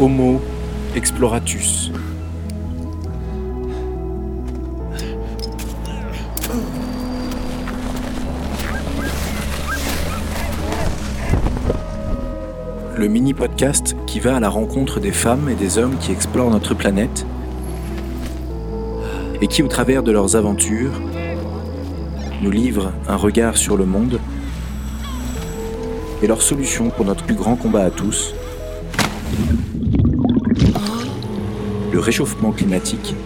Homo exploratus. Le mini-podcast qui va à la rencontre des femmes et des hommes qui explorent notre planète et qui, au travers de leurs aventures, nous livrent un regard sur le monde et leurs solutions pour notre plus grand combat à tous, le réchauffement climatique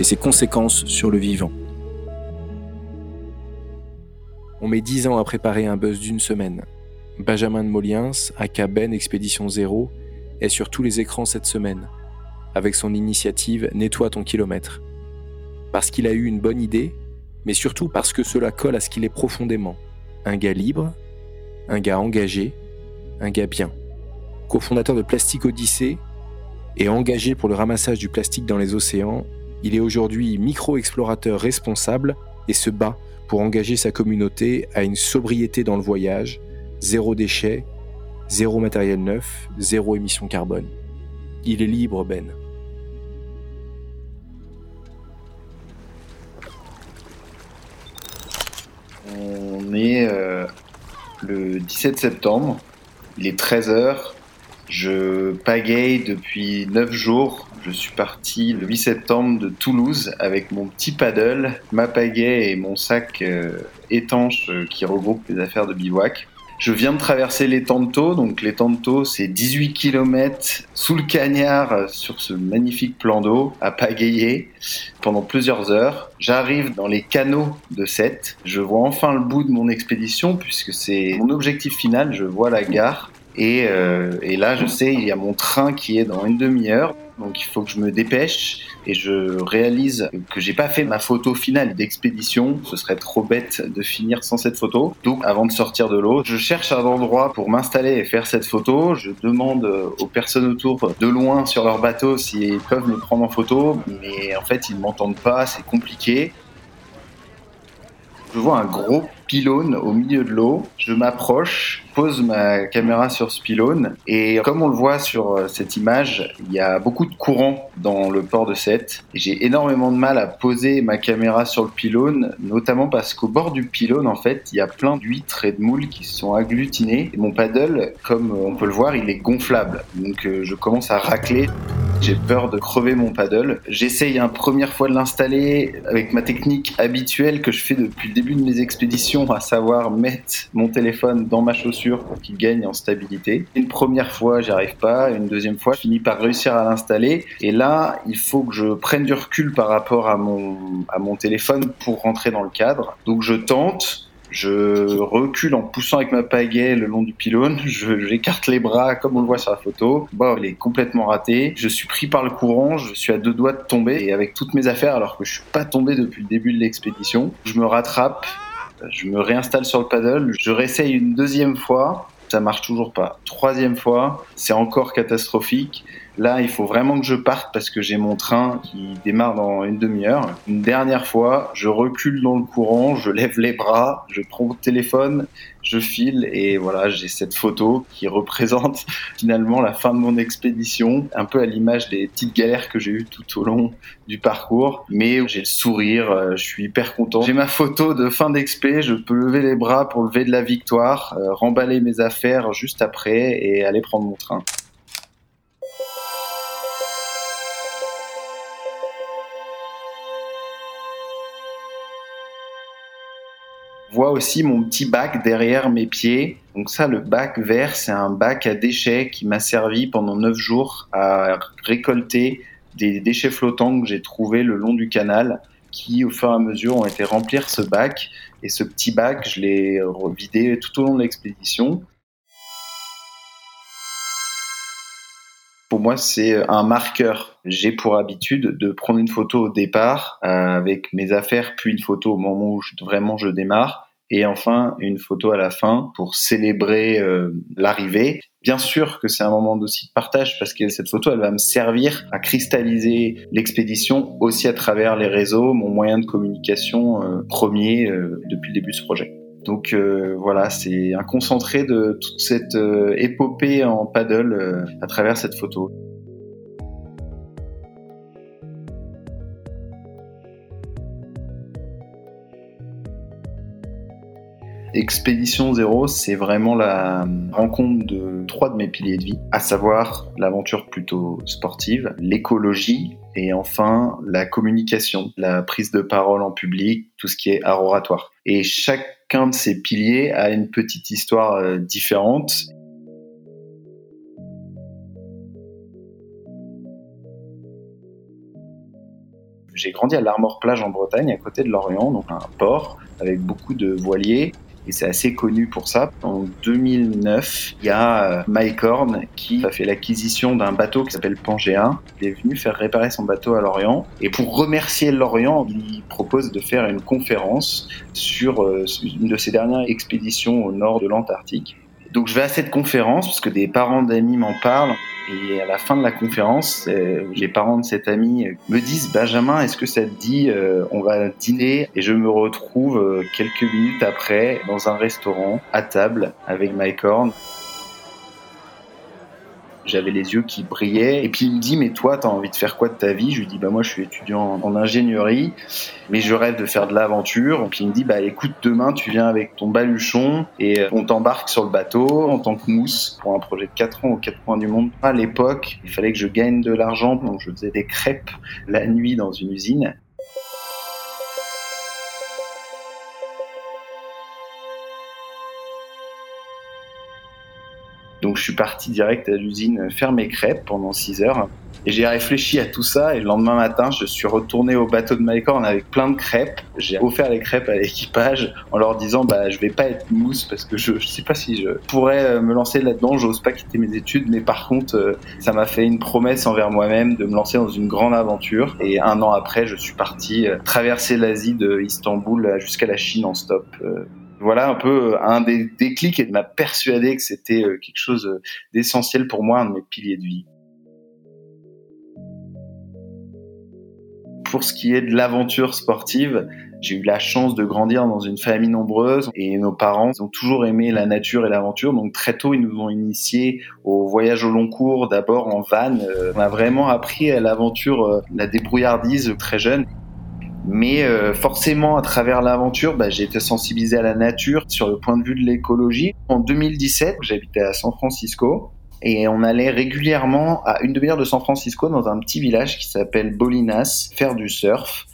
et ses conséquences sur le vivant. On met dix ans à préparer un buzz d'une semaine. Benjamin de Moliens, aka Ben Expédition Zéro, est sur tous les écrans cette semaine, avec son initiative Nettoie ton kilomètre. Parce qu'il a eu une bonne idée, mais surtout parce que cela colle à ce qu'il est profondément. Un gars libre, un gars engagé, un gars bien. Cofondateur de Plastique Odyssée et engagé pour le ramassage du plastique dans les océans, il est aujourd'hui micro-explorateur responsable et se bat pour engager sa communauté à une sobriété dans le voyage, zéro déchet, zéro matériel neuf, zéro émission carbone. Il est libre, Ben. On est euh, le 17 septembre, il est 13h, je pagaille depuis 9 jours. Je suis parti le 8 septembre de Toulouse avec mon petit paddle, ma pagaie et mon sac euh, étanche euh, qui regroupe les affaires de bivouac. Je viens de traverser les Tantos, donc les Tantos c'est 18 km sous le cagnard euh, sur ce magnifique plan d'eau à pagayer pendant plusieurs heures. J'arrive dans les canaux de Sète, je vois enfin le bout de mon expédition puisque c'est mon objectif final, je vois la gare et, euh, et, là, je sais, il y a mon train qui est dans une demi-heure, donc il faut que je me dépêche et je réalise que j'ai pas fait ma photo finale d'expédition. Ce serait trop bête de finir sans cette photo. Donc, avant de sortir de l'eau, je cherche un endroit pour m'installer et faire cette photo. Je demande aux personnes autour de loin sur leur bateau s'ils peuvent me prendre en photo, mais en fait, ils m'entendent pas. C'est compliqué. Je vois un gros pylône au milieu de l'eau. Je m'approche, pose ma caméra sur ce pylône et comme on le voit sur euh, cette image, il y a beaucoup de courant dans le port de Sète. J'ai énormément de mal à poser ma caméra sur le pylône, notamment parce qu'au bord du pylône, en fait, il y a plein d'huîtres et de moules qui sont agglutinées. Mon paddle, comme on peut le voir, il est gonflable. Donc euh, je commence à racler. J'ai peur de crever mon paddle. J'essaye une première fois de l'installer avec ma technique habituelle que je fais depuis le début de mes expéditions, à savoir mettre mon téléphone dans ma chaussure pour qu'il gagne en stabilité. Une première fois, j'y arrive pas. Une deuxième fois, je finis par réussir à l'installer. Et là, il faut que je prenne du recul par rapport à mon, à mon téléphone pour rentrer dans le cadre. Donc je tente. Je recule en poussant avec ma pagaie le long du pylône. J'écarte les bras comme on le voit sur la photo. Bon, il est complètement raté. Je suis pris par le courant. Je suis à deux doigts de tomber. Et avec toutes mes affaires, alors que je suis pas tombé depuis le début de l'expédition, je me rattrape. Je me réinstalle sur le paddle. Je réessaye une deuxième fois. Ça marche toujours pas. Troisième fois, c'est encore catastrophique. Là, il faut vraiment que je parte parce que j'ai mon train qui démarre dans une demi-heure. Une dernière fois, je recule dans le courant, je lève les bras, je prends mon téléphone, je file et voilà, j'ai cette photo qui représente finalement la fin de mon expédition, un peu à l'image des petites galères que j'ai eues tout au long du parcours. Mais j'ai le sourire, euh, je suis hyper content. J'ai ma photo de fin d'expé, je peux lever les bras pour lever de la victoire, euh, remballer mes affaires juste après et aller prendre mon train. Vois aussi mon petit bac derrière mes pieds. Donc ça, le bac vert, c'est un bac à déchets qui m'a servi pendant neuf jours à récolter des déchets flottants que j'ai trouvés le long du canal qui, au fur et à mesure, ont été remplir ce bac. Et ce petit bac, je l'ai vidé tout au long de l'expédition. Pour moi, c'est un marqueur. J'ai pour habitude de prendre une photo au départ euh, avec mes affaires, puis une photo au moment où vraiment je démarre, et enfin une photo à la fin pour célébrer euh, l'arrivée. Bien sûr que c'est un moment aussi de partage parce que cette photo, elle va me servir à cristalliser l'expédition aussi à travers les réseaux, mon moyen de communication euh, premier depuis le début de ce projet. Donc euh, voilà, c'est un concentré de toute cette euh, épopée en paddle euh, à travers cette photo. Expédition Zéro, c'est vraiment la rencontre de trois de mes piliers de vie, à savoir l'aventure plutôt sportive, l'écologie et enfin la communication, la prise de parole en public, tout ce qui est art oratoire. Et chacun de ces piliers a une petite histoire euh, différente. J'ai grandi à l'Armor Plage en Bretagne, à côté de Lorient, donc un port avec beaucoup de voiliers et c'est assez connu pour ça. En 2009, il y a euh, Mike Horn qui a fait l'acquisition d'un bateau qui s'appelle Pangéa. Il est venu faire réparer son bateau à Lorient et pour remercier Lorient, il propose de faire une conférence sur euh, une de ses dernières expéditions au nord de l'Antarctique. Donc je vais à cette conférence parce que des parents d'amis m'en parlent. Et à la fin de la conférence, euh, les parents de cet ami me disent Benjamin, est-ce que ça te dit euh, on va dîner Et je me retrouve euh, quelques minutes après dans un restaurant à table avec Mike Horn. J'avais les yeux qui brillaient. Et puis il me dit, mais toi, t'as envie de faire quoi de ta vie? Je lui dis, bah moi, je suis étudiant en ingénierie, mais je rêve de faire de l'aventure. Et puis il me dit, bah écoute, demain, tu viens avec ton baluchon et on t'embarque sur le bateau en tant que mousse pour un projet de 4 ans aux quatre coins du monde. À l'époque, il fallait que je gagne de l'argent, donc je faisais des crêpes la nuit dans une usine. Je suis parti direct à l'usine faire mes crêpes pendant 6 heures. Et j'ai réfléchi à tout ça et le lendemain matin, je suis retourné au bateau de Mycorn avec plein de crêpes. J'ai offert les crêpes à l'équipage en leur disant bah je vais pas être mousse parce que je, je sais pas si je pourrais euh, me lancer là-dedans. J'ose pas quitter mes études, mais par contre euh, ça m'a fait une promesse envers moi-même de me lancer dans une grande aventure. Et un an après, je suis parti euh, traverser l'Asie de Istanbul jusqu'à la Chine en stop voilà un peu euh, un des déclics et de m'a persuadé que c'était euh, quelque chose euh, d'essentiel pour moi, un de mes piliers de vie. Pour ce qui est de l'aventure sportive, j'ai eu la chance de grandir dans une famille nombreuse et nos parents ont toujours aimé la nature et l'aventure. Donc très tôt, ils nous ont initiés au voyage au long cours, d'abord en van. On a vraiment appris à l'aventure, la débrouillardise très jeune. Mais euh, forcément, à travers l'aventure, bah, j'ai été sensibilisé à la nature sur le point de vue de l'écologie. En 2017, j'habitais à San Francisco et on allait régulièrement à une demi-heure de San Francisco dans un petit village qui s'appelle Bolinas faire du surf.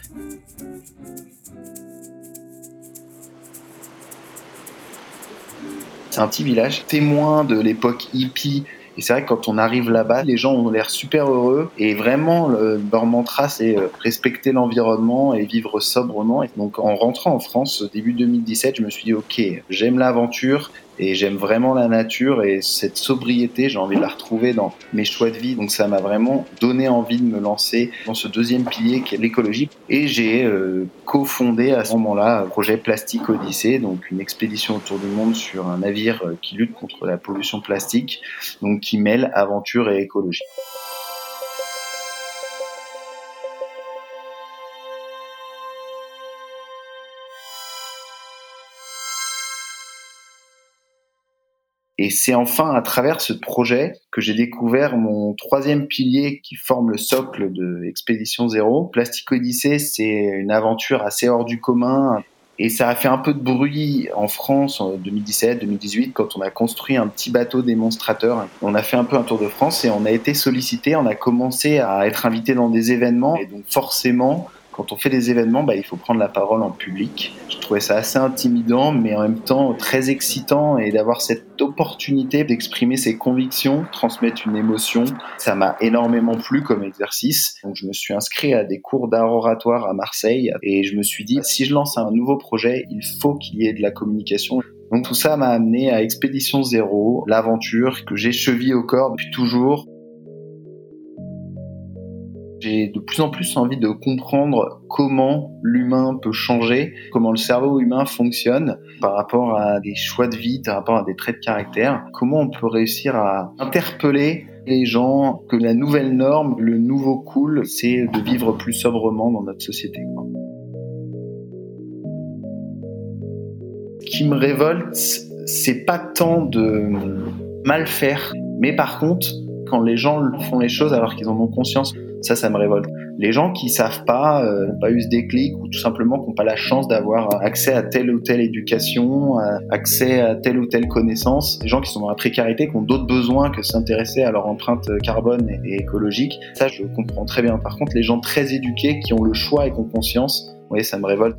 C'est un petit village témoin de l'époque hippie et c'est vrai que quand on arrive là-bas, les gens ont l'air super heureux et vraiment leur mantra c'est euh, respecter l'environnement et vivre sobrement. Et donc en rentrant en France début 2017, je me suis dit ok, j'aime l'aventure, et j'aime vraiment la nature et cette sobriété, j'ai envie de la retrouver dans mes choix de vie. Donc ça m'a vraiment donné envie de me lancer dans ce deuxième pilier qui est l'écologie. Et j'ai euh, cofondé à ce moment-là un projet Plastique Odyssée, donc une expédition autour du monde sur un navire euh, qui lutte contre la pollution plastique, donc qui mêle aventure et écologie. Et c'est enfin à travers ce projet que j'ai découvert mon troisième pilier qui forme le socle de Expédition Zéro. Plastic Odyssey, c'est une aventure assez hors du commun. Et ça a fait un peu de bruit en France en 2017-2018 quand on a construit un petit bateau démonstrateur. On a fait un peu un tour de France et on a été sollicité, on a commencé à être invité dans des événements. Et donc forcément, quand on fait des événements, bah, il faut prendre la parole en public. Je trouvais ça assez intimidant, mais en même temps très excitant et d'avoir cette opportunité d'exprimer ses convictions, transmettre une émotion, ça m'a énormément plu comme exercice. Donc je me suis inscrit à des cours d'art oratoire à Marseille et je me suis dit si je lance un nouveau projet, il faut qu'il y ait de la communication. Donc tout ça m'a amené à Expédition Zéro, l'aventure que j'ai chevillée au corps depuis toujours j'ai de plus en plus envie de comprendre comment l'humain peut changer, comment le cerveau humain fonctionne par rapport à des choix de vie, par rapport à des traits de caractère, comment on peut réussir à interpeller les gens que la nouvelle norme, le nouveau cool, c'est de vivre plus sobrement dans notre société. qui me révolte, c'est pas tant de mal faire, mais par contre, quand les gens font les choses alors qu'ils en ont conscience, ça, ça me révolte. Les gens qui savent pas, euh, n'ont pas eu ce déclic ou tout simplement qui n'ont pas la chance d'avoir accès à telle ou telle éducation, accès à telle ou telle connaissance, les gens qui sont dans la précarité, qui ont d'autres besoins que s'intéresser à leur empreinte carbone et, écologique, ça, je comprends très bien. Par contre, les gens très éduqués qui ont le choix et qui ont conscience, oui, ça me révolte.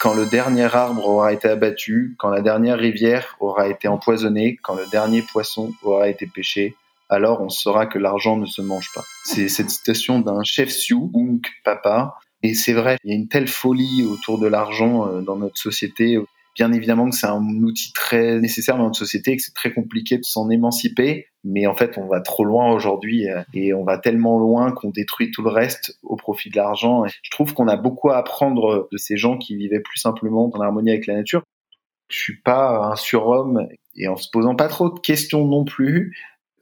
Quand le dernier arbre aura été abattu, quand la dernière rivière aura été empoisonnée, quand le dernier poisson aura été pêché, alors on saura que l'argent ne se mange pas. C'est cette citation d'un chef Sioux, Unk Papa, et c'est vrai, il y a une telle folie autour de l'argent euh, dans notre société. Bien évidemment que c'est un outil très nécessaire dans notre société et que c'est très compliqué de s'en émanciper, mais en fait on va trop loin aujourd'hui euh, et on va tellement loin qu'on détruit tout le reste au profit de l'argent. Je trouve qu'on a beaucoup à apprendre de ces gens qui vivaient plus simplement en harmonie avec la nature. Je suis pas un surhomme et en se posant pas trop de questions non plus,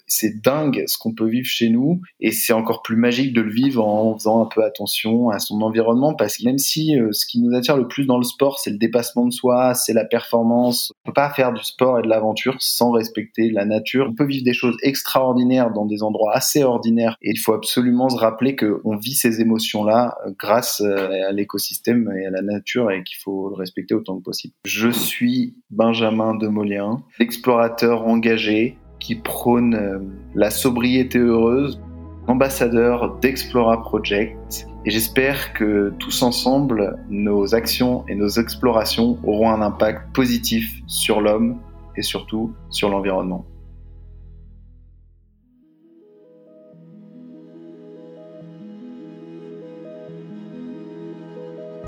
c'est dingue ce qu'on peut vivre chez nous et c'est encore plus magique de le vivre en faisant un peu attention à son environnement parce que même si euh, ce qui nous attire le plus dans le sport c'est le dépassement de soi, c'est la performance, on peut pas faire du sport et de l'aventure sans respecter la nature. On peut vivre des choses extraordinaires dans des endroits assez ordinaires et il faut absolument se rappeler qu'on vit ces émotions-là euh, grâce euh, à l'écosystème et à la nature et qu'il faut le respecter autant que possible. Je suis Benjamin Demolien, explorateur engagé qui prône euh, la sobriété heureuse, ambassadeur d'Explora Project. Et j'espère que tous ensemble, nos actions et nos explorations auront un impact positif sur l'homme et surtout sur l'environnement.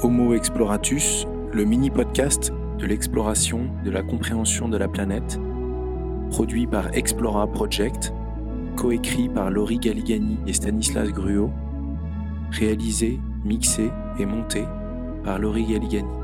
Homo Exploratus, le mini-podcast de l'exploration, de la compréhension de la planète produit par Explora Project, coécrit par Laurie Galigani et Stanislas Gruot, réalisé, mixé et monté par Laurie Galigani.